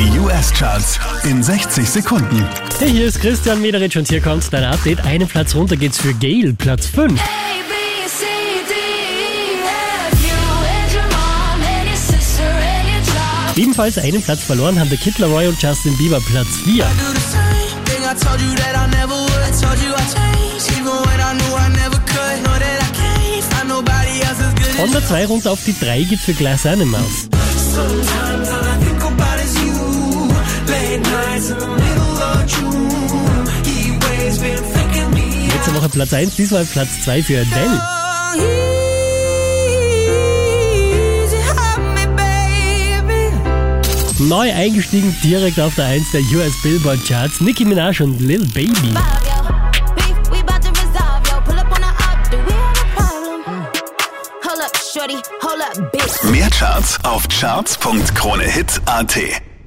Die US-Charts in 60 Sekunden. Hey, hier ist Christian Mederitsch und hier kommt dein Update. Einen Platz runter geht's für Gail, Platz 5. A, B, C, D, E. Ebenfalls einen Platz verloren haben der Kid Laroi und Justin Bieber, Platz 4. do the same thing I told you that I never would. I told you I changed, even when I knew I never could. Know that I can't find nobody else as good Von der 2 runter auf die 3 geht's für Glass Animals. Letzte Woche Platz 1, diesmal Platz 2 für Adele. Neu eingestiegen direkt auf der 1 der US Billboard Charts, Nicki Minaj und Lil Baby. Mehr Charts auf charts.kronehit.at.